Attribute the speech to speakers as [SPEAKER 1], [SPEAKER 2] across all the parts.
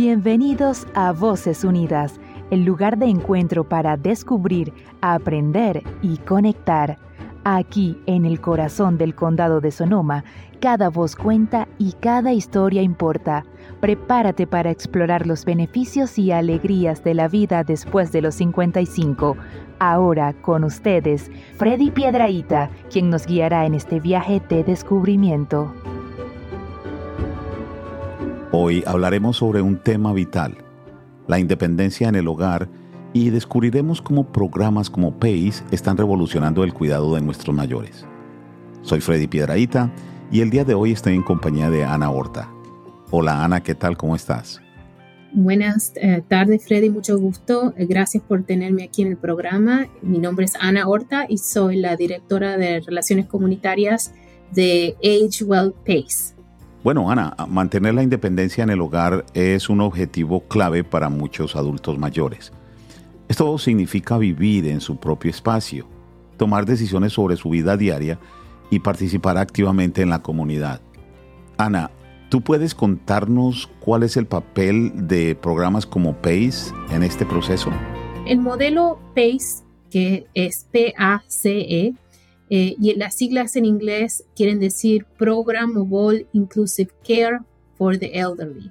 [SPEAKER 1] Bienvenidos a Voces Unidas, el lugar de encuentro para descubrir, aprender y conectar. Aquí, en el corazón del condado de Sonoma, cada voz cuenta y cada historia importa. Prepárate para explorar los beneficios y alegrías de la vida después de los 55. Ahora con ustedes, Freddy Piedraíta, quien nos guiará en este viaje de descubrimiento.
[SPEAKER 2] Hoy hablaremos sobre un tema vital, la independencia en el hogar, y descubriremos cómo programas como PACE están revolucionando el cuidado de nuestros mayores. Soy Freddy Piedraíta y el día de hoy estoy en compañía de Ana Horta. Hola Ana, ¿qué tal? ¿Cómo estás?
[SPEAKER 3] Buenas eh, tardes, Freddy, mucho gusto. Eh, gracias por tenerme aquí en el programa. Mi nombre es Ana Horta y soy la directora de Relaciones Comunitarias de Age Well Pace.
[SPEAKER 2] Bueno, Ana, mantener la independencia en el hogar es un objetivo clave para muchos adultos mayores. Esto significa vivir en su propio espacio, tomar decisiones sobre su vida diaria y participar activamente en la comunidad. Ana, ¿tú puedes contarnos cuál es el papel de programas como PACE en este proceso?
[SPEAKER 3] El modelo PACE, que es P-A-C-E, eh, y las siglas en inglés quieren decir Programmable Inclusive Care for the Elderly,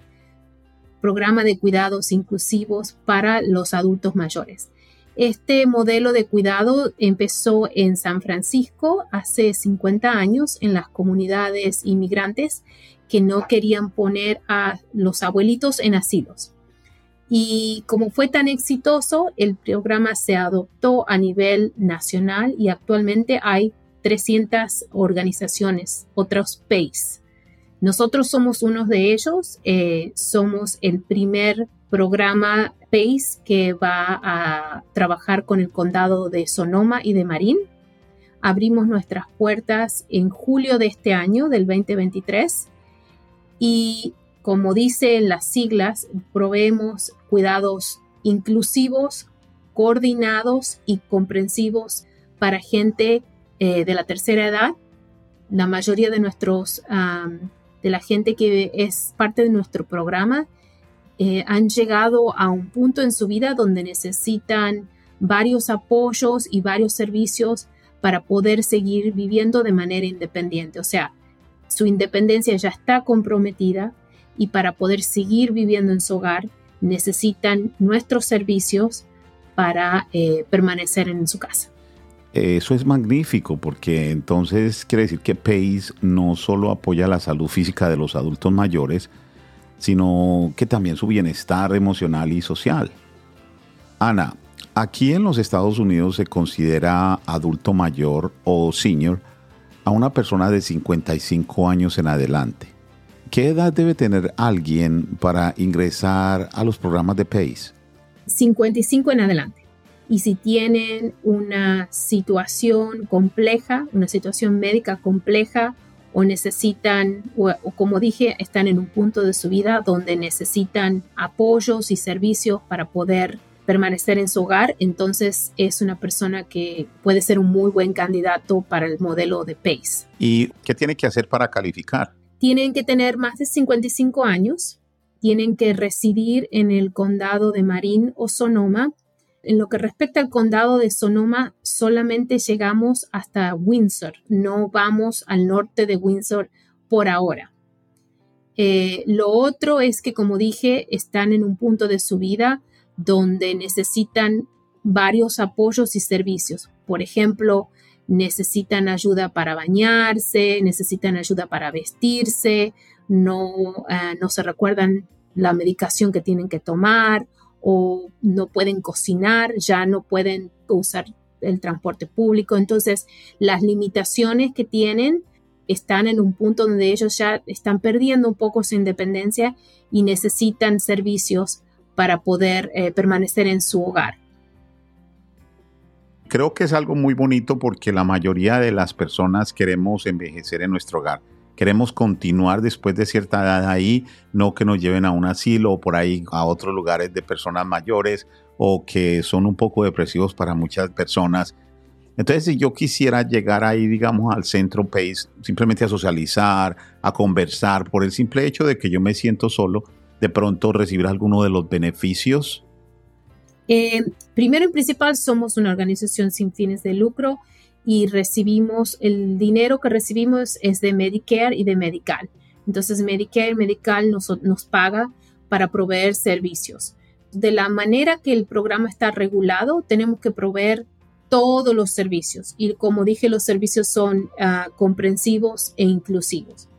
[SPEAKER 3] programa de cuidados inclusivos para los adultos mayores. Este modelo de cuidado empezó en San Francisco hace 50 años en las comunidades inmigrantes que no querían poner a los abuelitos en asilos. Y como fue tan exitoso, el programa se adoptó a nivel nacional y actualmente hay 300 organizaciones, otros PACE. Nosotros somos uno de ellos, eh, somos el primer programa PACE que va a trabajar con el condado de Sonoma y de Marín. Abrimos nuestras puertas en julio de este año, del 2023, y como dicen las siglas, proveemos cuidados inclusivos, coordinados y comprensivos para gente eh, de la tercera edad. La mayoría de nuestros, de la gente que es parte de nuestro programa, eh, han llegado a un punto en su vida donde necesitan varios apoyos y varios servicios para poder seguir viviendo de manera independiente. O sea, su independencia ya está comprometida, y para poder seguir viviendo en su hogar necesitan nuestros servicios para eh, permanecer en su casa.
[SPEAKER 2] Eso es magnífico porque entonces quiere decir que PACE no solo apoya la salud física de los adultos mayores, sino que también su bienestar emocional y social. Ana, aquí en los Estados Unidos se considera adulto mayor o senior a una persona de 55 años en adelante. ¿Qué edad debe tener alguien para ingresar a los programas de PACE?
[SPEAKER 3] 55 en adelante. Y si tienen una situación compleja, una situación médica compleja, o necesitan, o, como dije, están en un punto de su vida donde necesitan apoyos y servicios para poder permanecer en su hogar, entonces es una persona que puede ser un muy buen candidato para el modelo de PACE.
[SPEAKER 2] ¿Y qué tiene que hacer para calificar?
[SPEAKER 3] Tienen que tener más de 55 años, tienen que residir en el condado de Marín o Sonoma. En lo que respecta al condado de Sonoma, solamente llegamos hasta Windsor, no vamos al norte de Windsor por ahora. Eh, lo otro es que, como dije, están en un punto de su vida donde necesitan varios apoyos y servicios. Por ejemplo, necesitan ayuda para bañarse, necesitan ayuda para vestirse, no, eh, no se recuerdan la medicación que tienen que tomar o no pueden cocinar, ya no pueden usar el transporte público. Entonces, las limitaciones que tienen están en un punto donde ellos ya están perdiendo un poco su independencia y necesitan servicios para poder eh, permanecer en su hogar.
[SPEAKER 2] Creo que es algo muy bonito porque la mayoría de las personas queremos envejecer en nuestro hogar. Queremos continuar después de cierta edad ahí, no que nos lleven a un asilo o por ahí a otros lugares de personas mayores o que son un poco depresivos para muchas personas. Entonces, si yo quisiera llegar ahí, digamos, al centro PACE, simplemente a socializar, a conversar, por el simple hecho de que yo me siento solo, de pronto recibir alguno de los beneficios?
[SPEAKER 3] Eh, primero y principal, somos una organización sin fines de lucro y recibimos, el dinero que recibimos es de Medicare y de Medical. Entonces, Medicare y Medical nos, nos paga para proveer servicios. De la manera que el programa está regulado, tenemos que proveer todos los servicios. Y como dije, los servicios son ah, comprensivos e inclusivos.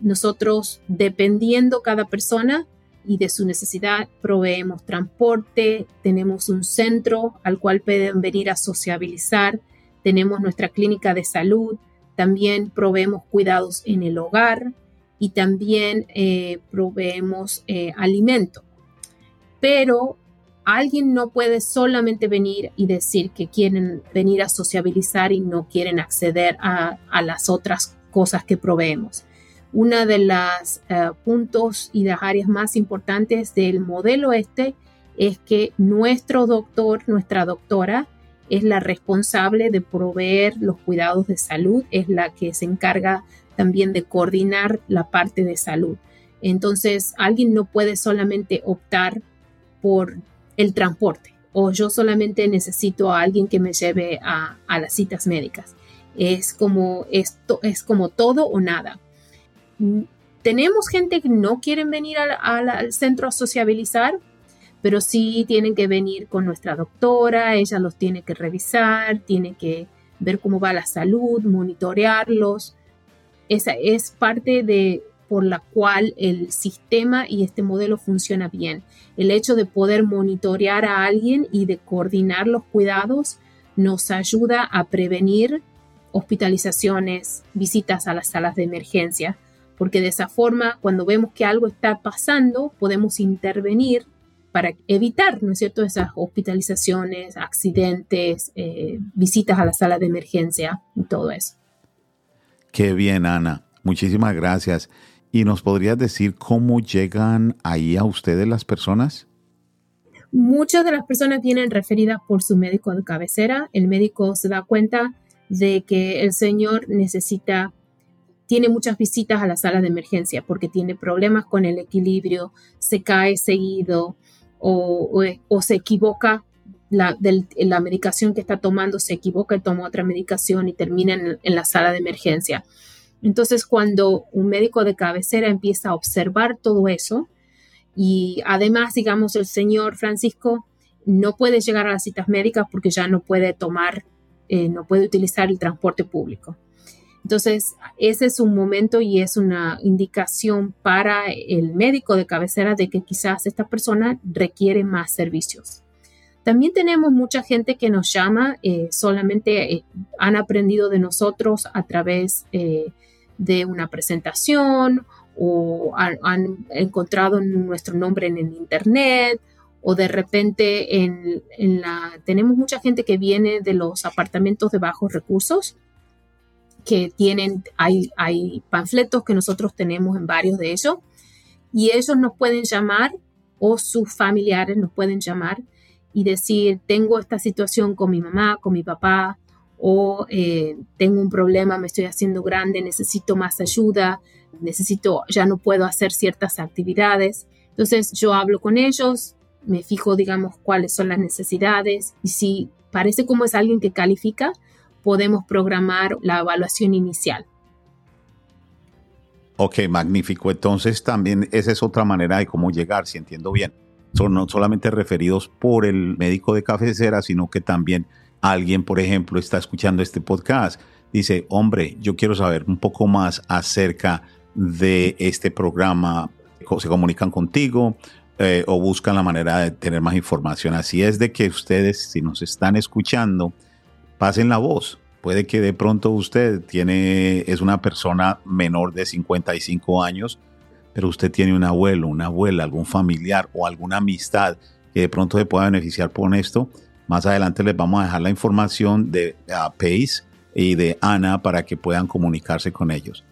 [SPEAKER 3] Nosotros, dependiendo cada persona y de su necesidad, proveemos transporte, tenemos un centro al cual pueden venir a sociabilizar, tenemos nuestra clínica de salud, también proveemos cuidados en el hogar y también eh, proveemos eh, alimento. Pero alguien no puede solamente venir y decir que quieren venir a sociabilizar y no quieren acceder a, las otras cosas que proveemos. Una de los eh, puntos y las áreas más importantes del modelo este es que nuestro doctor, nuestra doctora, es la responsable de proveer los cuidados de salud, es la que se encarga también de coordinar la parte de salud. Entonces, alguien no puede solamente optar por el transporte o yo solamente necesito a alguien que me lleve a, las citas médicas. Es como esto, es como todo o nada. Tenemos gente que no quieren venir al, centro a sociabilizar, pero sí tienen que venir con nuestra doctora, ella los tiene que revisar, tiene que ver cómo va la salud, monitorearlos. Esa es parte de, por la cual el sistema y este modelo funciona bien. El hecho de poder monitorear a alguien y de coordinar los cuidados nos ayuda a prevenir hospitalizaciones, visitas a las salas de emergencia, porque de esa forma, cuando vemos que algo está pasando, podemos intervenir para evitar, ¿no es cierto?, esas hospitalizaciones, accidentes, eh, visitas a la sala de emergencia y todo eso.
[SPEAKER 2] Qué bien, Ana. Muchísimas gracias. ¿Y nos podrías decir cómo llegan ahí a ustedes las personas?
[SPEAKER 3] Muchas de las personas vienen referidas por su médico de cabecera. El médico se da cuenta de que el señor necesita, tiene muchas visitas a la sala de emergencia porque tiene problemas con el equilibrio, se cae seguido o, se equivoca la, la, medicación que está tomando, se equivoca y toma otra medicación y termina en la sala de emergencia. Entonces, cuando un médico de cabecera empieza a observar todo eso, y además, digamos, el señor Francisco no puede llegar a las citas médicas porque ya no puede tomar, eh, no puede utilizar el transporte público. Entonces, ese es un momento y es una indicación para el médico de cabecera de que quizás esta persona requiere más servicios. También tenemos mucha gente que nos llama, eh, solamente eh, han aprendido de nosotros a través de una presentación o han, encontrado nuestro nombre en el internet o de repente en, la tenemos mucha gente que viene de los apartamentos de bajos recursos que tienen hay, hay panfletos que nosotros tenemos en varios de ellos y ellos nos pueden llamar o sus familiares nos pueden llamar y decir tengo esta situación con mi mamá con mi papá o eh, tengo un problema, me estoy haciendo grande, necesito más ayuda, necesito, ya no puedo hacer ciertas actividades. Entonces yo hablo con ellos, me fijo, digamos, cuáles son las necesidades y si parece como es alguien que califica, podemos programar la evaluación inicial.
[SPEAKER 2] Ok, magnífico. Entonces también esa es otra manera de cómo llegar, si entiendo bien. Son no solamente referidos por el médico de cabecera, sino que también alguien, por ejemplo, está escuchando este podcast, dice, hombre, yo quiero saber un poco más acerca de este programa, se comunican contigo eh, o buscan la manera de tener más información. Así es de que ustedes, si nos están escuchando, pasen la voz. Puede que de pronto usted tiene, es una persona menor de 55 años, pero usted tiene un abuelo, una abuela, algún familiar o alguna amistad que de pronto se pueda beneficiar por esto más adelante les vamos a dejar la información de Pace y de Ana para que puedan comunicarse con ellos.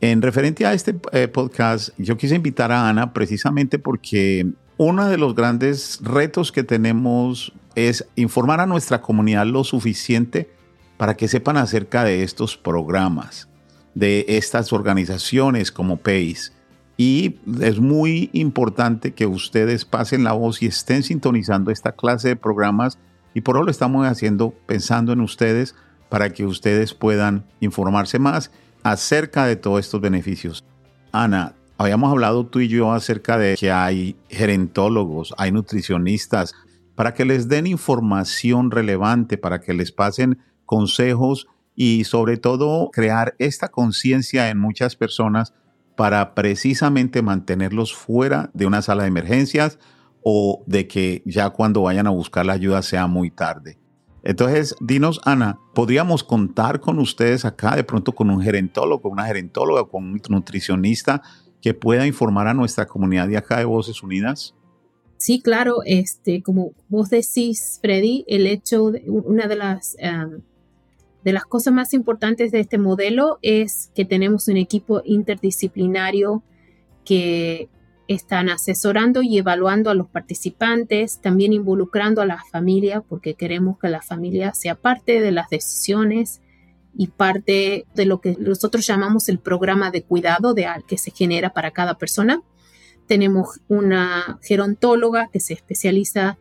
[SPEAKER 2] En referente a este eh, podcast, yo quise invitar a Ana precisamente porque uno de los grandes retos que tenemos es informar a nuestra comunidad lo suficiente para que sepan acerca de estos programas, de estas organizaciones como PACE Y es muy importante que ustedes pasen la voz y estén sintonizando esta clase de programas. Y por eso lo estamos haciendo pensando en ustedes para que ustedes puedan informarse más acerca de todos estos beneficios. Ana, habíamos hablado tú y yo acerca de que hay gerentólogos, hay nutricionistas, para que les den información relevante, para que les pasen consejos y sobre todo crear esta conciencia en muchas personas para precisamente mantenerlos fuera de una sala de emergencias o de que ya cuando vayan a buscar la ayuda sea muy tarde. Entonces, dinos, Ana, ¿podríamos contar con ustedes acá de pronto con un gerentólogo, una gerentóloga, con un nutricionista que pueda informar a nuestra comunidad de acá de Voces Unidas?
[SPEAKER 3] Sí, claro, este, como vos decís, Freddy, el hecho de una de las um, de las cosas más importantes de este modelo es que tenemos un equipo interdisciplinario que están asesorando y evaluando a los participantes, también involucrando a la familia, porque queremos que la familia sea parte de las decisiones y parte de lo que nosotros llamamos el programa de cuidado de, que se genera para cada persona. Tenemos una gerontóloga que se especializa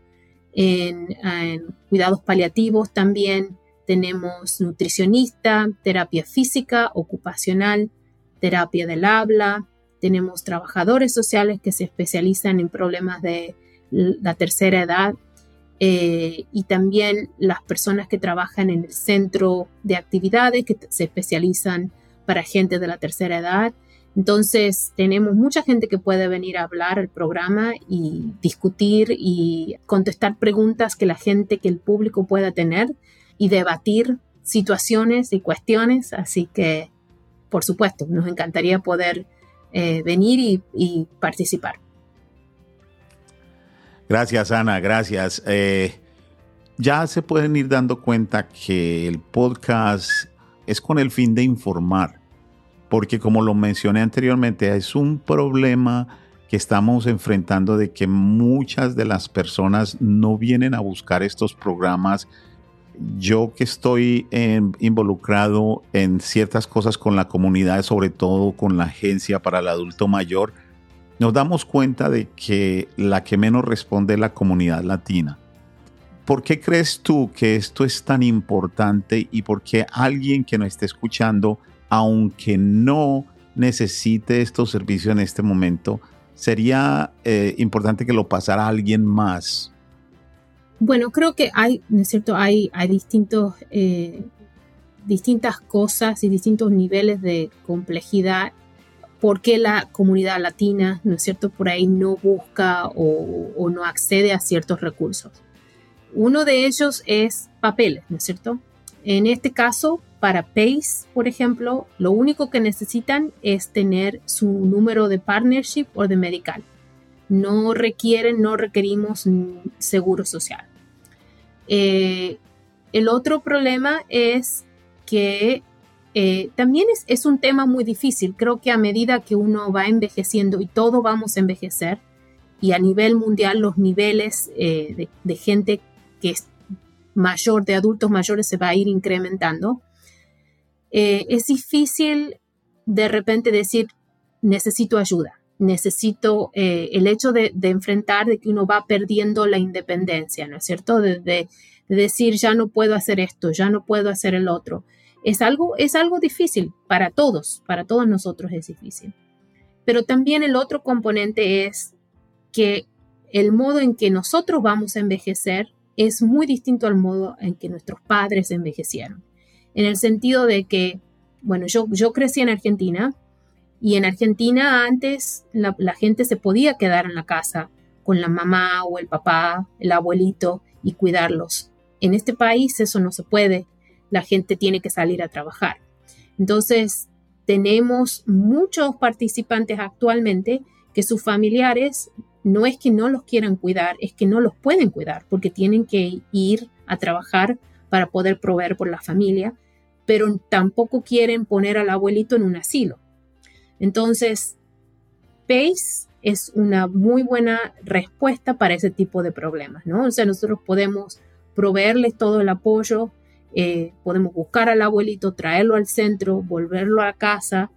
[SPEAKER 3] en, en cuidados paliativos también tenemos nutricionista, terapia física, ocupacional, terapia del habla, tenemos trabajadores sociales que se especializan en problemas de la tercera edad eh, y también las personas que trabajan en el centro de actividades que se especializan para gente de la tercera edad. Entonces, tenemos mucha gente que puede venir a hablar al programa y discutir y contestar preguntas que la gente, que el público pueda tener y debatir situaciones y cuestiones. Así que, por supuesto, nos encantaría poder eh, venir y, participar.
[SPEAKER 2] Gracias, Ana, gracias. Eh, ya se pueden ir dando cuenta que el podcast es con el fin de informar, porque como lo mencioné anteriormente, es un problema que estamos enfrentando de que muchas de las personas no vienen a buscar estos programas yo que estoy involucrado en ciertas cosas con la comunidad, sobre todo con la agencia para el adulto mayor, nos damos cuenta de que la que menos responde es la comunidad latina. ¿Por qué crees tú que esto es tan importante y por qué alguien que nos esté escuchando, aunque no necesite estos servicios en este momento, sería eh, importante que lo pasara a alguien más
[SPEAKER 3] bueno, creo que hay, ¿no es cierto? Hay, hay distintos, eh, distintas cosas y distintos niveles de complejidad. ¿Por qué la comunidad latina, ¿no es cierto?, por ahí no busca o, o no accede a ciertos recursos. Uno de ellos es papeles, ¿no es cierto? En este caso, para PACE, por ejemplo, lo único que necesitan es tener su número de partnership o de medical. No requieren, no requerimos seguro social. Eh, el otro problema es que eh, también es, un tema muy difícil. Creo que a medida que uno va envejeciendo y todos vamos a envejecer, y a nivel mundial los niveles eh, de, gente que es mayor, de adultos mayores, se va a ir incrementando, es difícil de repente decir, necesito ayuda, necesito el hecho de, enfrentar de que uno va perdiendo la independencia, ¿no es cierto? de, decir ya no puedo hacer esto, ya no puedo hacer el otro. Es algo, es algo difícil para todos, para todos nosotros es difícil. Pero también el otro componente es que el modo en que nosotros vamos a envejecer es muy distinto al modo en que nuestros padres envejecieron. En el sentido de que, bueno, yo, yo crecí en Argentina y en Argentina antes la, la gente se podía quedar en la casa con la mamá o el papá, el abuelito y cuidarlos. En este país eso no se puede, la gente tiene que salir a trabajar. Entonces, tenemos muchos participantes actualmente que sus familiares no es que no los quieran cuidar, es que no los pueden cuidar porque tienen que ir a trabajar para poder proveer por la familia, pero tampoco quieren poner al abuelito en un asilo. Entonces, PACE es una muy buena respuesta para ese tipo de problemas, ¿no? O sea, nosotros podemos proveerles todo el apoyo, eh, podemos buscar al abuelito, traerlo al centro, volverlo a casa,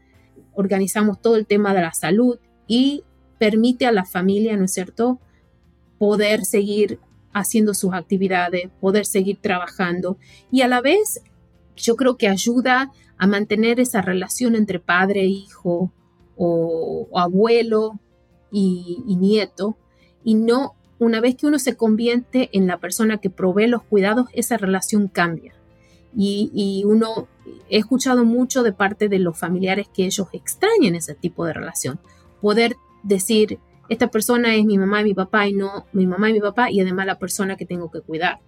[SPEAKER 3] organizamos todo el tema de la salud y permite a la familia, ¿no es cierto?, poder seguir haciendo sus actividades, poder seguir trabajando y a la vez yo creo que ayuda a mantener esa relación entre padre e hijo o, abuelo y, nieto y no una vez que uno se convierte en la persona que provee los cuidados, esa relación cambia. Y, y, uno, he escuchado mucho de parte de los familiares que ellos extrañan ese tipo de relación. Poder decir, esta persona es mi mamá y mi papá y no mi mamá y mi papá y además la persona que tengo que cuidar.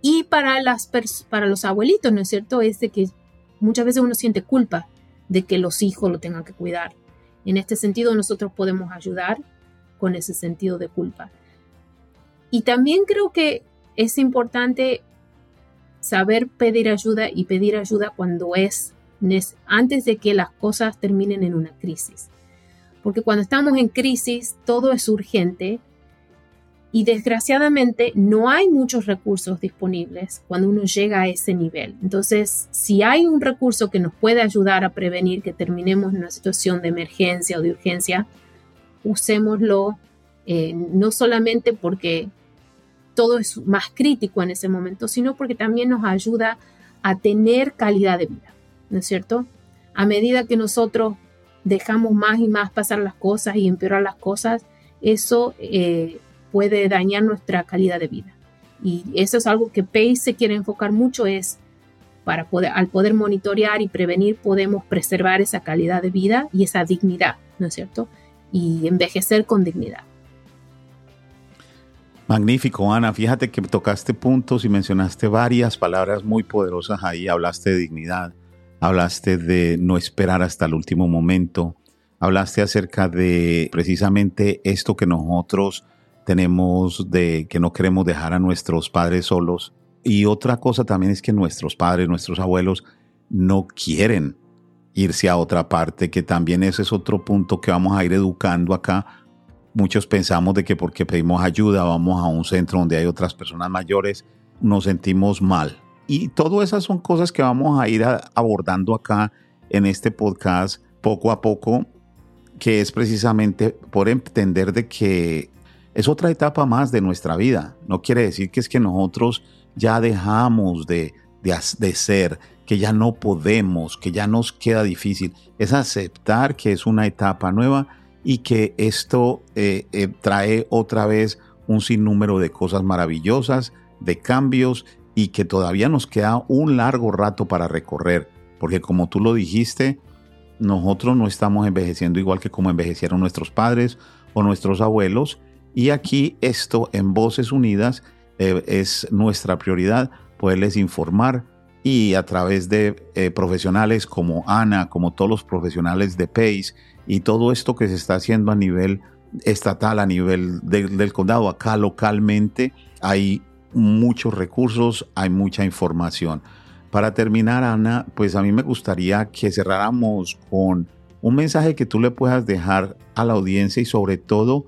[SPEAKER 3] Y para, las para los abuelitos, ¿no es cierto? Es de que muchas veces uno siente culpa de que los hijos lo tengan que cuidar. En este sentido, nosotros podemos ayudar con ese sentido de culpa. Y también creo que es importante saber pedir ayuda y pedir ayuda cuando es antes de que las cosas terminen en una crisis porque cuando estamos en crisis todo es urgente y desgraciadamente no hay muchos recursos disponibles cuando uno llega a ese nivel. Entonces, si hay un recurso que nos puede ayudar a prevenir que terminemos en una situación de emergencia o de urgencia, usémoslo eh, no solamente porque todo es más crítico en ese momento, sino porque también nos ayuda a tener calidad de vida, ¿no es cierto? A medida que nosotros dejamos más y más pasar las cosas y empeorar las cosas, eso eh, puede dañar nuestra calidad de vida. Y eso es algo que PACE se quiere enfocar mucho, es para poder, al poder monitorear y prevenir, podemos preservar esa calidad de vida y esa dignidad, ¿no es cierto? Y envejecer con dignidad.
[SPEAKER 2] Magnífico, Ana. Fíjate que tocaste puntos y mencionaste varias palabras muy poderosas ahí. Hablaste de dignidad, hablaste de no esperar hasta el último momento, hablaste acerca de precisamente esto que nosotros tenemos de que no queremos dejar a nuestros padres solos. Y otra cosa también es que nuestros padres, nuestros abuelos no quieren irse a otra parte, que también ese es otro punto que vamos a ir educando acá. Muchos pensamos de que porque pedimos ayuda, vamos a un centro donde hay otras personas mayores, nos sentimos mal. Y todas esas son cosas que vamos a ir abordando acá en este podcast poco a poco, que es precisamente por entender de que es otra etapa más de nuestra vida. No quiere decir que es que nosotros ya dejamos de, de, ser, que ya no podemos, que ya nos queda difícil. Es aceptar que es una etapa nueva y que esto eh, eh, trae otra vez un sinnúmero de cosas maravillosas, de cambios y que todavía nos queda un largo rato para recorrer, porque como tú lo dijiste, nosotros no estamos envejeciendo igual que como envejecieron nuestros padres o nuestros abuelos, y aquí esto en Voces Unidas eh, es nuestra prioridad, poderles informar y a través de eh, profesionales como Ana, como todos los profesionales de PACE y todo esto que se está haciendo a nivel estatal, a nivel del condado, acá localmente, hay muchos recursos, hay mucha información. Para terminar, Ana, pues a mí me gustaría que cerráramos con un mensaje que tú le puedas dejar a la audiencia y sobre todo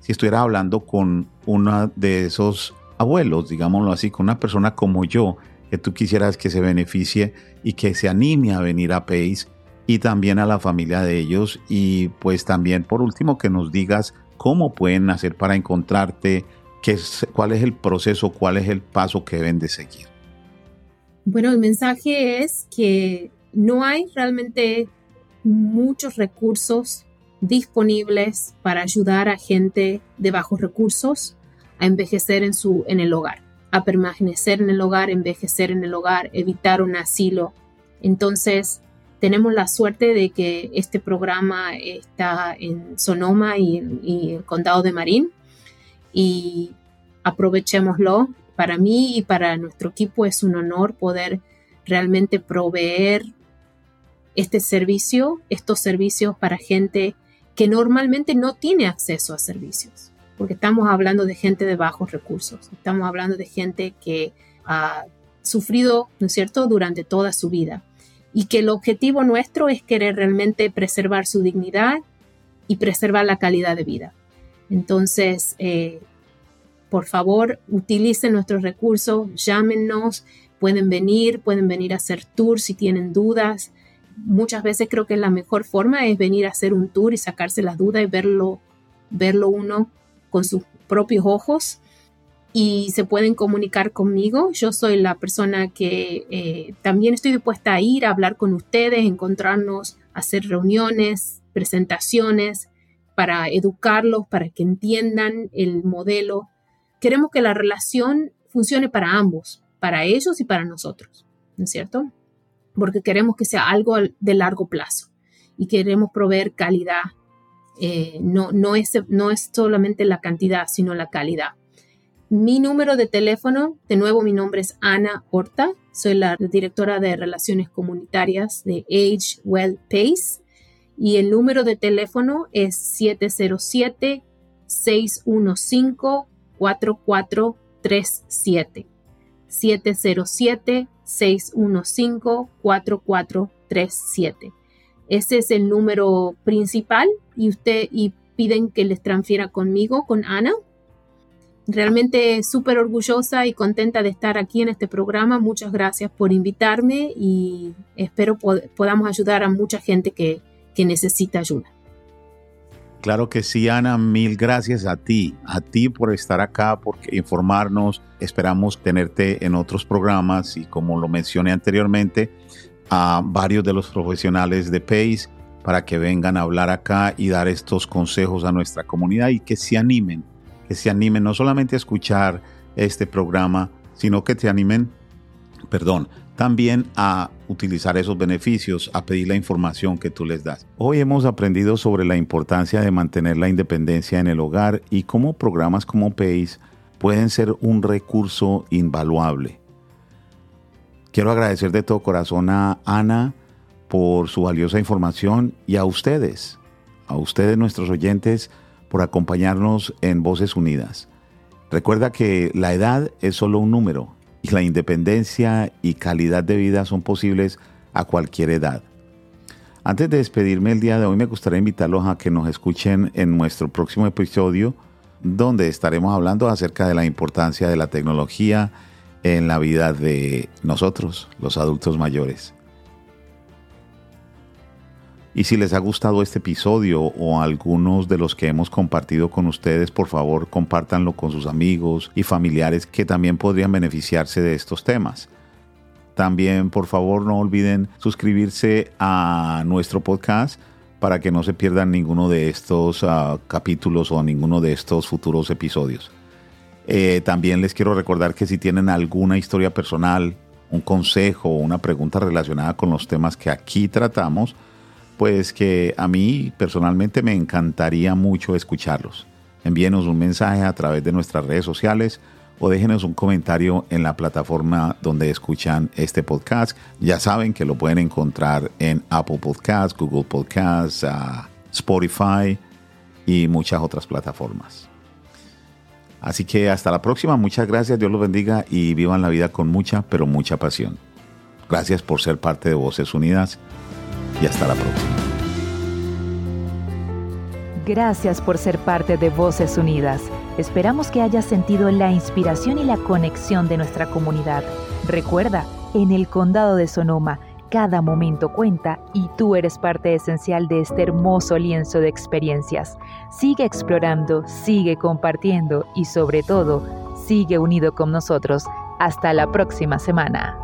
[SPEAKER 2] si estuviera hablando con uno de esos abuelos, digámoslo así, con una persona como yo, que tú quisieras que se beneficie y que se anime a venir a PACE y también a la familia de ellos y pues también por último que nos digas cómo pueden hacer para encontrarte, cuál es el proceso, cuál es el paso que deben de seguir.
[SPEAKER 3] Bueno, el mensaje es que no hay realmente muchos recursos disponibles para ayudar a gente de bajos recursos a envejecer en, su, en el hogar, a permanecer en el hogar, envejecer en el hogar, evitar un asilo. Entonces, tenemos la suerte de que este programa está en Sonoma y, y el condado de Marín y aprovechémoslo. Para mí y para nuestro equipo es un honor poder realmente proveer este servicio, estos servicios para gente que normalmente no tiene acceso a servicios, porque estamos hablando de gente de bajos recursos, estamos hablando de gente que ha sufrido, ¿no es cierto?, durante toda su vida y que el objetivo nuestro es querer realmente preservar su dignidad y preservar la calidad de vida. Entonces, eh, por favor, utilicen nuestros recursos, llámenos, pueden venir, pueden venir a hacer tours si tienen dudas. muchas veces creo que la mejor forma es venir a hacer un tour y sacarse las dudas y verlo, verlo uno con sus propios ojos y se pueden comunicar conmigo. Yo soy la persona que eh, también estoy dispuesta a ir a hablar con ustedes, encontrarnos, hacer reuniones, presentaciones para educarlos, para que entiendan el modelo. Queremos que la relación funcione para ambos, para ellos y para nosotros, ¿no es cierto? Porque queremos que sea algo de largo plazo y queremos proveer calidad. Eh, no, no, es, no es solamente la cantidad, sino la calidad. Mi número de teléfono, de nuevo mi nombre es Ana Horta, soy la directora de Relaciones Comunitarias de Age Well Pace y el número de teléfono es 707-615-4437. 707-615-4437. Ese es el número principal y usted y piden que les transfiera conmigo, con Ana, realmente súper orgullosa y contenta de estar aquí en este programa. Muchas gracias por invitarme y espero podamos ayudar a mucha gente que, que necesita ayuda.
[SPEAKER 2] Claro que sí, Ana, mil gracias a ti, a ti por estar acá, por informarnos. Esperamos tenerte en otros programas y como lo mencioné anteriormente, a varios de los profesionales de PACE para que vengan a hablar acá y dar estos consejos a nuestra comunidad y que se animen que se animen no solamente a escuchar este programa, sino que te animen, perdón, también a utilizar esos beneficios, a pedir la información que tú les das. Hoy hemos aprendido sobre la importancia de mantener la independencia en el hogar y cómo programas como PACE pueden ser un recurso invaluable. Quiero agradecer de todo corazón a Ana por su valiosa información y a ustedes, a ustedes nuestros oyentes, por acompañarnos en Voces Unidas. Recuerda que la edad es solo un número y la independencia y calidad de vida son posibles a cualquier edad. Antes de despedirme el día de hoy me gustaría invitarlos a que nos escuchen en nuestro próximo episodio donde estaremos hablando acerca de la importancia de la tecnología en la vida de nosotros, los adultos mayores. Y si les ha gustado este episodio o algunos de los que hemos compartido con ustedes, por favor compártanlo con sus amigos y familiares que también podrían beneficiarse de estos temas. También por favor no olviden suscribirse a nuestro podcast para que no se pierdan ninguno de estos ah, capítulos o ninguno de estos futuros episodios. Eh, también les quiero recordar que si tienen alguna historia personal, un consejo o una pregunta relacionada con los temas que aquí tratamos, pues que a mí personalmente me encantaría mucho escucharlos. Envíenos un mensaje a través de nuestras redes sociales o déjenos un comentario en la plataforma donde escuchan este podcast. Ya saben que lo pueden encontrar en Apple Podcasts, Google Podcasts, ah, Spotify y muchas otras plataformas. Así que hasta la próxima, muchas gracias, Dios los bendiga y vivan la vida con mucha, pero mucha pasión. Gracias por ser parte de Voces Unidas y hasta la próxima.
[SPEAKER 1] Gracias por ser parte de Voces Unidas. Esperamos que hayas sentido la inspiración y la conexión de nuestra comunidad. Recuerda, en el condado de Sonoma, cada momento cuenta y tú eres parte esencial de este hermoso lienzo de experiencias. Sigue explorando, sigue compartiendo y sobre todo, sigue unido con nosotros. Hasta la próxima semana.